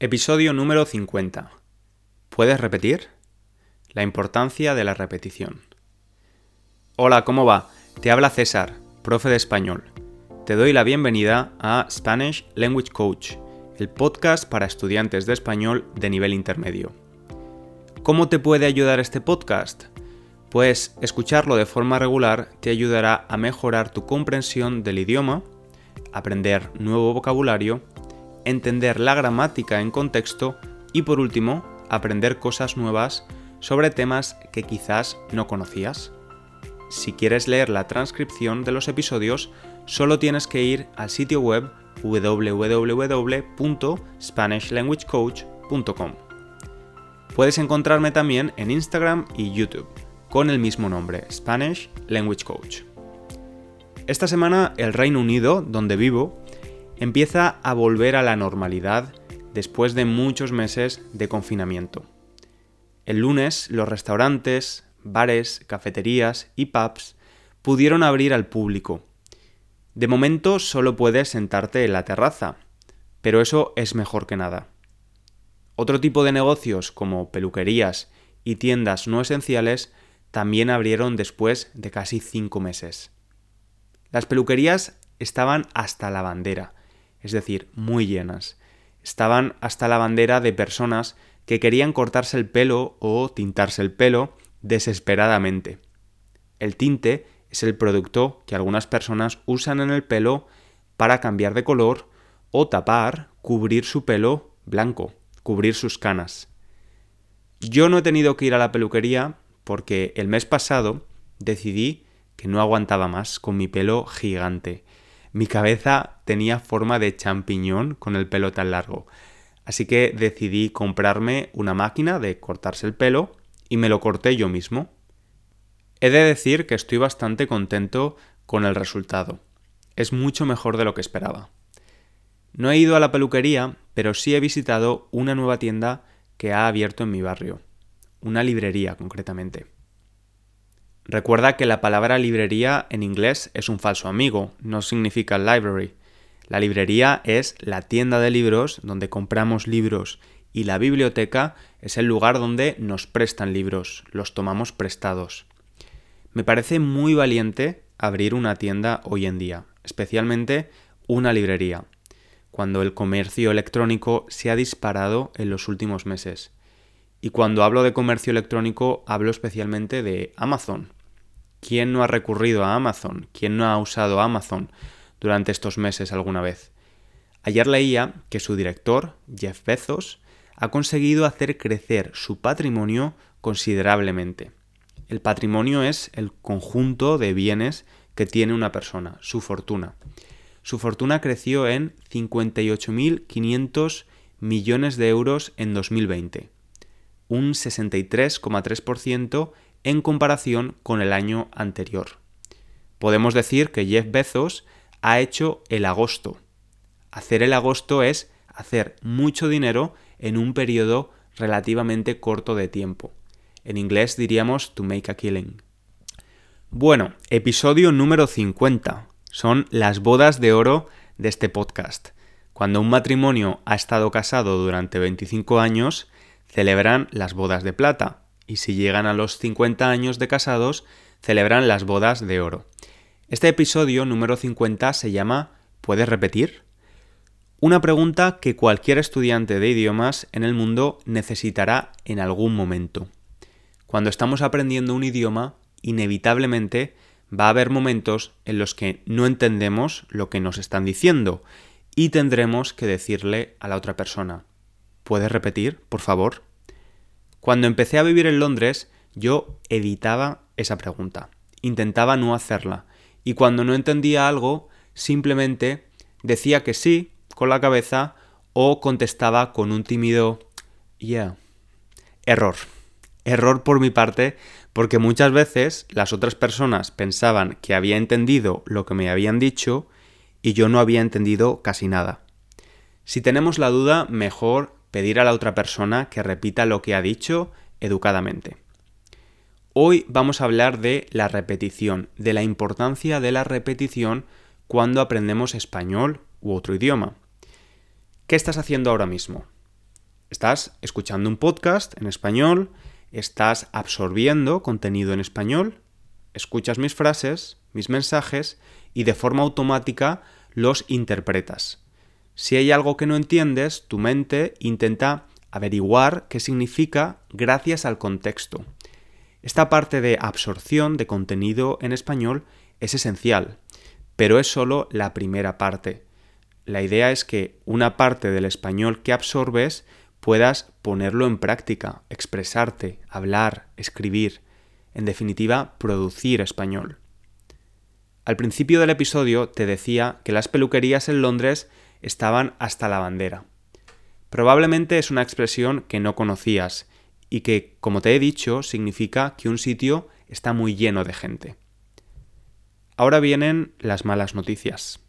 Episodio número 50. ¿Puedes repetir? La importancia de la repetición. Hola, ¿cómo va? Te habla César, profe de español. Te doy la bienvenida a Spanish Language Coach, el podcast para estudiantes de español de nivel intermedio. ¿Cómo te puede ayudar este podcast? Pues escucharlo de forma regular te ayudará a mejorar tu comprensión del idioma, aprender nuevo vocabulario, entender la gramática en contexto y por último, aprender cosas nuevas sobre temas que quizás no conocías. Si quieres leer la transcripción de los episodios, solo tienes que ir al sitio web www.spanishlanguagecoach.com. Puedes encontrarme también en Instagram y YouTube con el mismo nombre, Spanish Language Coach. Esta semana el Reino Unido, donde vivo, empieza a volver a la normalidad después de muchos meses de confinamiento. El lunes los restaurantes, bares, cafeterías y pubs pudieron abrir al público. De momento solo puedes sentarte en la terraza, pero eso es mejor que nada. Otro tipo de negocios como peluquerías y tiendas no esenciales también abrieron después de casi cinco meses. Las peluquerías estaban hasta la bandera, es decir, muy llenas. Estaban hasta la bandera de personas que querían cortarse el pelo o tintarse el pelo desesperadamente. El tinte es el producto que algunas personas usan en el pelo para cambiar de color o tapar, cubrir su pelo blanco, cubrir sus canas. Yo no he tenido que ir a la peluquería porque el mes pasado decidí que no aguantaba más con mi pelo gigante. Mi cabeza tenía forma de champiñón con el pelo tan largo. Así que decidí comprarme una máquina de cortarse el pelo y me lo corté yo mismo. He de decir que estoy bastante contento con el resultado. Es mucho mejor de lo que esperaba. No he ido a la peluquería, pero sí he visitado una nueva tienda que ha abierto en mi barrio una librería concretamente. Recuerda que la palabra librería en inglés es un falso amigo, no significa library. La librería es la tienda de libros donde compramos libros y la biblioteca es el lugar donde nos prestan libros, los tomamos prestados. Me parece muy valiente abrir una tienda hoy en día, especialmente una librería, cuando el comercio electrónico se ha disparado en los últimos meses. Y cuando hablo de comercio electrónico, hablo especialmente de Amazon. ¿Quién no ha recurrido a Amazon? ¿Quién no ha usado Amazon durante estos meses alguna vez? Ayer leía que su director, Jeff Bezos, ha conseguido hacer crecer su patrimonio considerablemente. El patrimonio es el conjunto de bienes que tiene una persona, su fortuna. Su fortuna creció en 58.500 millones de euros en 2020 un 63,3% en comparación con el año anterior. Podemos decir que Jeff Bezos ha hecho el agosto. Hacer el agosto es hacer mucho dinero en un periodo relativamente corto de tiempo. En inglés diríamos to make a killing. Bueno, episodio número 50. Son las bodas de oro de este podcast. Cuando un matrimonio ha estado casado durante 25 años, celebran las bodas de plata y si llegan a los 50 años de casados, celebran las bodas de oro. Este episodio número 50 se llama ¿Puedes repetir? Una pregunta que cualquier estudiante de idiomas en el mundo necesitará en algún momento. Cuando estamos aprendiendo un idioma, inevitablemente va a haber momentos en los que no entendemos lo que nos están diciendo y tendremos que decirle a la otra persona, ¿Puedes repetir, por favor? Cuando empecé a vivir en Londres, yo evitaba esa pregunta. Intentaba no hacerla. Y cuando no entendía algo, simplemente decía que sí con la cabeza o contestaba con un tímido yeah. Error. Error por mi parte, porque muchas veces las otras personas pensaban que había entendido lo que me habían dicho y yo no había entendido casi nada. Si tenemos la duda, mejor pedir a la otra persona que repita lo que ha dicho educadamente. Hoy vamos a hablar de la repetición, de la importancia de la repetición cuando aprendemos español u otro idioma. ¿Qué estás haciendo ahora mismo? Estás escuchando un podcast en español, estás absorbiendo contenido en español, escuchas mis frases, mis mensajes y de forma automática los interpretas. Si hay algo que no entiendes, tu mente intenta averiguar qué significa gracias al contexto. Esta parte de absorción de contenido en español es esencial, pero es solo la primera parte. La idea es que una parte del español que absorbes puedas ponerlo en práctica, expresarte, hablar, escribir, en definitiva, producir español. Al principio del episodio te decía que las peluquerías en Londres estaban hasta la bandera. Probablemente es una expresión que no conocías y que, como te he dicho, significa que un sitio está muy lleno de gente. Ahora vienen las malas noticias.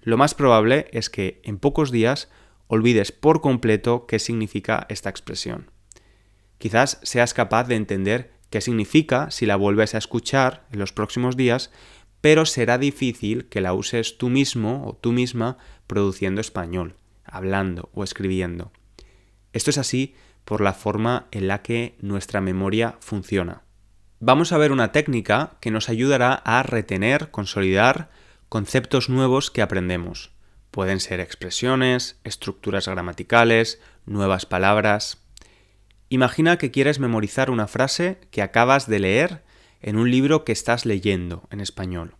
Lo más probable es que en pocos días olvides por completo qué significa esta expresión. Quizás seas capaz de entender qué significa si la vuelves a escuchar en los próximos días, pero será difícil que la uses tú mismo o tú misma produciendo español, hablando o escribiendo. Esto es así por la forma en la que nuestra memoria funciona. Vamos a ver una técnica que nos ayudará a retener, consolidar conceptos nuevos que aprendemos. Pueden ser expresiones, estructuras gramaticales, nuevas palabras. Imagina que quieres memorizar una frase que acabas de leer en un libro que estás leyendo en español.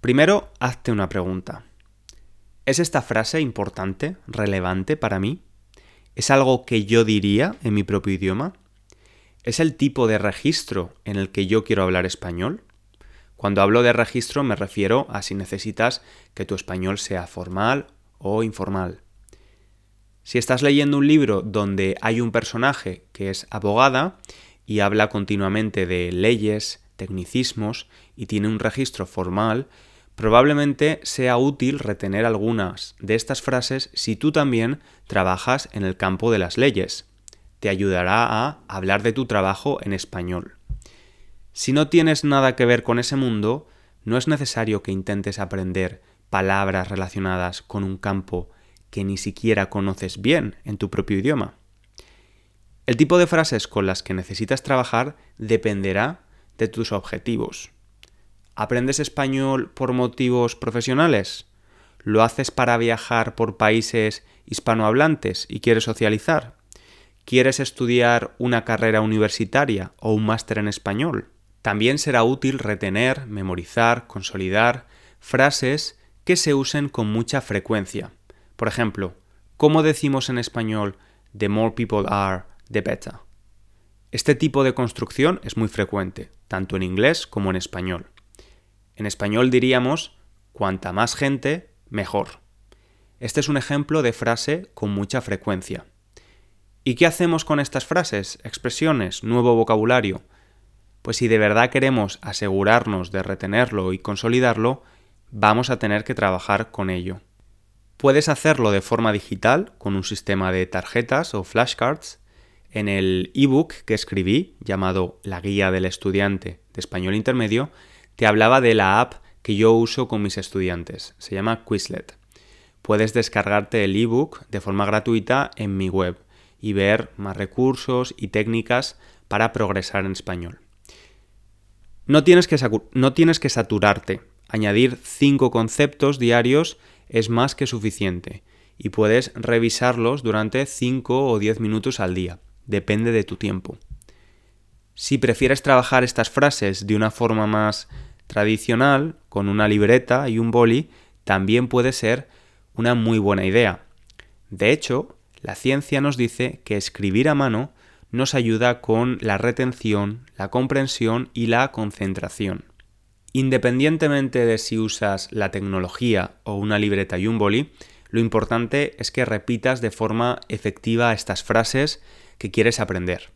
Primero, hazte una pregunta. ¿Es esta frase importante, relevante para mí? ¿Es algo que yo diría en mi propio idioma? ¿Es el tipo de registro en el que yo quiero hablar español? Cuando hablo de registro me refiero a si necesitas que tu español sea formal o informal. Si estás leyendo un libro donde hay un personaje que es abogada y habla continuamente de leyes, tecnicismos y tiene un registro formal, Probablemente sea útil retener algunas de estas frases si tú también trabajas en el campo de las leyes. Te ayudará a hablar de tu trabajo en español. Si no tienes nada que ver con ese mundo, no es necesario que intentes aprender palabras relacionadas con un campo que ni siquiera conoces bien en tu propio idioma. El tipo de frases con las que necesitas trabajar dependerá de tus objetivos. ¿Aprendes español por motivos profesionales? ¿Lo haces para viajar por países hispanohablantes y quieres socializar? ¿Quieres estudiar una carrera universitaria o un máster en español? También será útil retener, memorizar, consolidar frases que se usen con mucha frecuencia. Por ejemplo, ¿cómo decimos en español the more people are, the better? Este tipo de construcción es muy frecuente, tanto en inglés como en español. En español diríamos, cuanta más gente, mejor. Este es un ejemplo de frase con mucha frecuencia. ¿Y qué hacemos con estas frases, expresiones, nuevo vocabulario? Pues si de verdad queremos asegurarnos de retenerlo y consolidarlo, vamos a tener que trabajar con ello. Puedes hacerlo de forma digital con un sistema de tarjetas o flashcards. En el ebook que escribí, llamado La Guía del Estudiante de Español Intermedio, te hablaba de la app que yo uso con mis estudiantes. Se llama Quizlet. Puedes descargarte el ebook de forma gratuita en mi web y ver más recursos y técnicas para progresar en español. No tienes que, saturarte. Añadir cinco conceptos diarios es más que suficiente y puedes revisarlos durante 5 o 10 minutos al día. Depende de tu tiempo. Si prefieres trabajar estas frases de una forma más tradicional, con una libreta y un boli, también puede ser una muy buena idea. De hecho, la ciencia nos dice que escribir a mano nos ayuda con la retención, la comprensión y la concentración. Independientemente de si usas la tecnología o una libreta y un boli, lo importante es que repitas de forma efectiva estas frases que quieres aprender.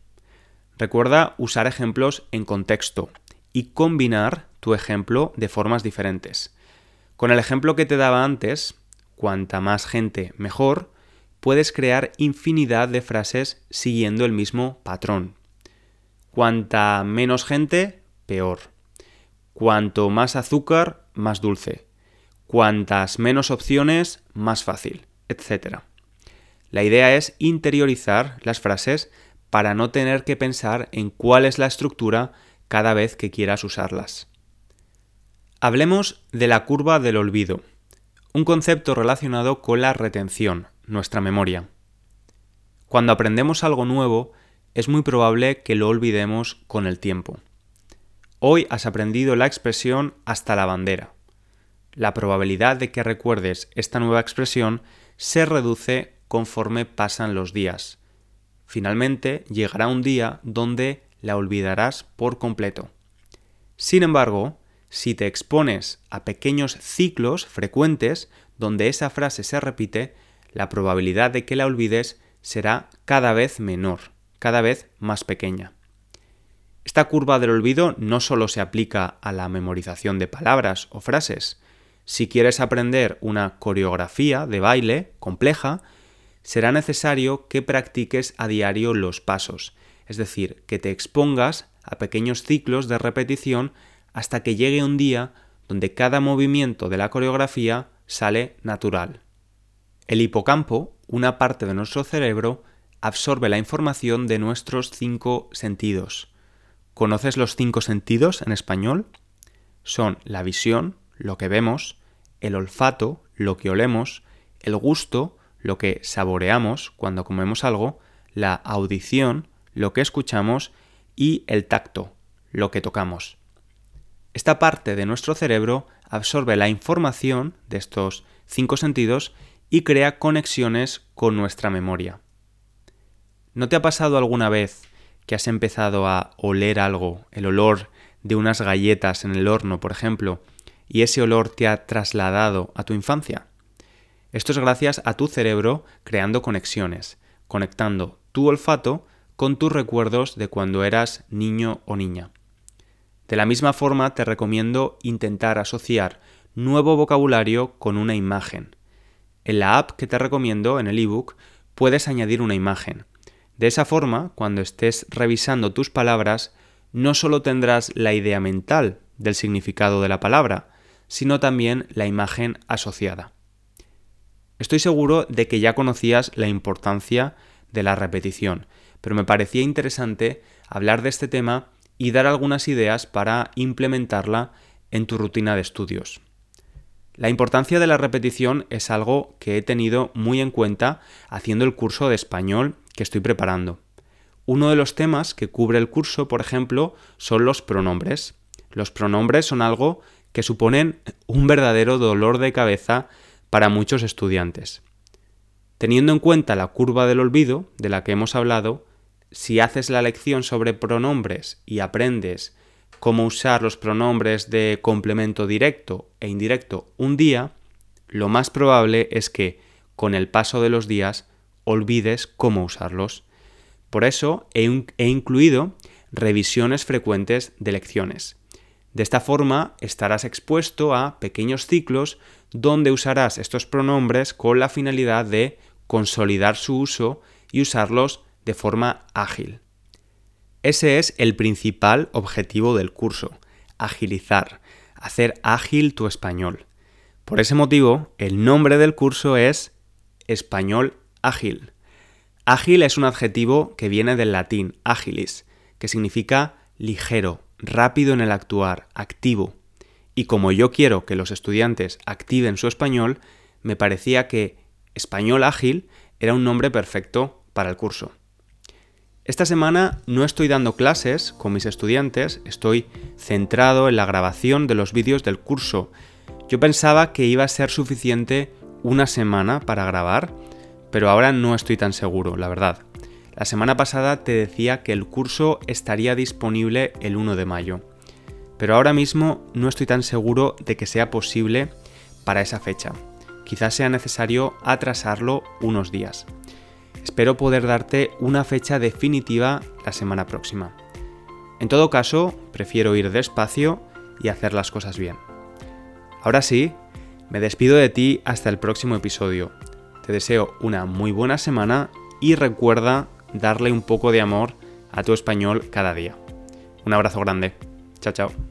Recuerda usar ejemplos en contexto y combinar tu ejemplo de formas diferentes. Con el ejemplo que te daba antes, cuanta más gente mejor, puedes crear infinidad de frases siguiendo el mismo patrón. Cuanta menos gente, peor. Cuanto más azúcar, más dulce. Cuantas menos opciones, más fácil, etc. La idea es interiorizar las frases para no tener que pensar en cuál es la estructura cada vez que quieras usarlas. Hablemos de la curva del olvido, un concepto relacionado con la retención, nuestra memoria. Cuando aprendemos algo nuevo, es muy probable que lo olvidemos con el tiempo. Hoy has aprendido la expresión hasta la bandera. La probabilidad de que recuerdes esta nueva expresión se reduce conforme pasan los días. Finalmente llegará un día donde la olvidarás por completo. Sin embargo, si te expones a pequeños ciclos frecuentes donde esa frase se repite, la probabilidad de que la olvides será cada vez menor, cada vez más pequeña. Esta curva del olvido no solo se aplica a la memorización de palabras o frases. Si quieres aprender una coreografía de baile compleja, será necesario que practiques a diario los pasos, es decir, que te expongas a pequeños ciclos de repetición hasta que llegue un día donde cada movimiento de la coreografía sale natural. El hipocampo, una parte de nuestro cerebro, absorbe la información de nuestros cinco sentidos. ¿Conoces los cinco sentidos en español? Son la visión, lo que vemos, el olfato, lo que olemos, el gusto, lo que saboreamos cuando comemos algo, la audición, lo que escuchamos, y el tacto, lo que tocamos. Esta parte de nuestro cerebro absorbe la información de estos cinco sentidos y crea conexiones con nuestra memoria. ¿No te ha pasado alguna vez que has empezado a oler algo, el olor de unas galletas en el horno, por ejemplo, y ese olor te ha trasladado a tu infancia? Esto es gracias a tu cerebro creando conexiones, conectando tu olfato con tus recuerdos de cuando eras niño o niña. De la misma forma te recomiendo intentar asociar nuevo vocabulario con una imagen. En la app que te recomiendo, en el ebook, puedes añadir una imagen. De esa forma, cuando estés revisando tus palabras, no solo tendrás la idea mental del significado de la palabra, sino también la imagen asociada. Estoy seguro de que ya conocías la importancia de la repetición, pero me parecía interesante hablar de este tema y dar algunas ideas para implementarla en tu rutina de estudios. La importancia de la repetición es algo que he tenido muy en cuenta haciendo el curso de español que estoy preparando. Uno de los temas que cubre el curso, por ejemplo, son los pronombres. Los pronombres son algo que suponen un verdadero dolor de cabeza para muchos estudiantes. Teniendo en cuenta la curva del olvido de la que hemos hablado, si haces la lección sobre pronombres y aprendes cómo usar los pronombres de complemento directo e indirecto un día, lo más probable es que, con el paso de los días, olvides cómo usarlos. Por eso he, he incluido revisiones frecuentes de lecciones. De esta forma estarás expuesto a pequeños ciclos donde usarás estos pronombres con la finalidad de consolidar su uso y usarlos de forma ágil. Ese es el principal objetivo del curso, agilizar, hacer ágil tu español. Por ese motivo, el nombre del curso es Español Ágil. Ágil es un adjetivo que viene del latín agilis, que significa ligero, rápido en el actuar, activo. Y como yo quiero que los estudiantes activen su español, me parecía que español ágil era un nombre perfecto para el curso. Esta semana no estoy dando clases con mis estudiantes, estoy centrado en la grabación de los vídeos del curso. Yo pensaba que iba a ser suficiente una semana para grabar, pero ahora no estoy tan seguro, la verdad. La semana pasada te decía que el curso estaría disponible el 1 de mayo, pero ahora mismo no estoy tan seguro de que sea posible para esa fecha. Quizás sea necesario atrasarlo unos días. Espero poder darte una fecha definitiva la semana próxima. En todo caso, prefiero ir despacio y hacer las cosas bien. Ahora sí, me despido de ti hasta el próximo episodio. Te deseo una muy buena semana y recuerda darle un poco de amor a tu español cada día. Un abrazo grande. Chao, chao.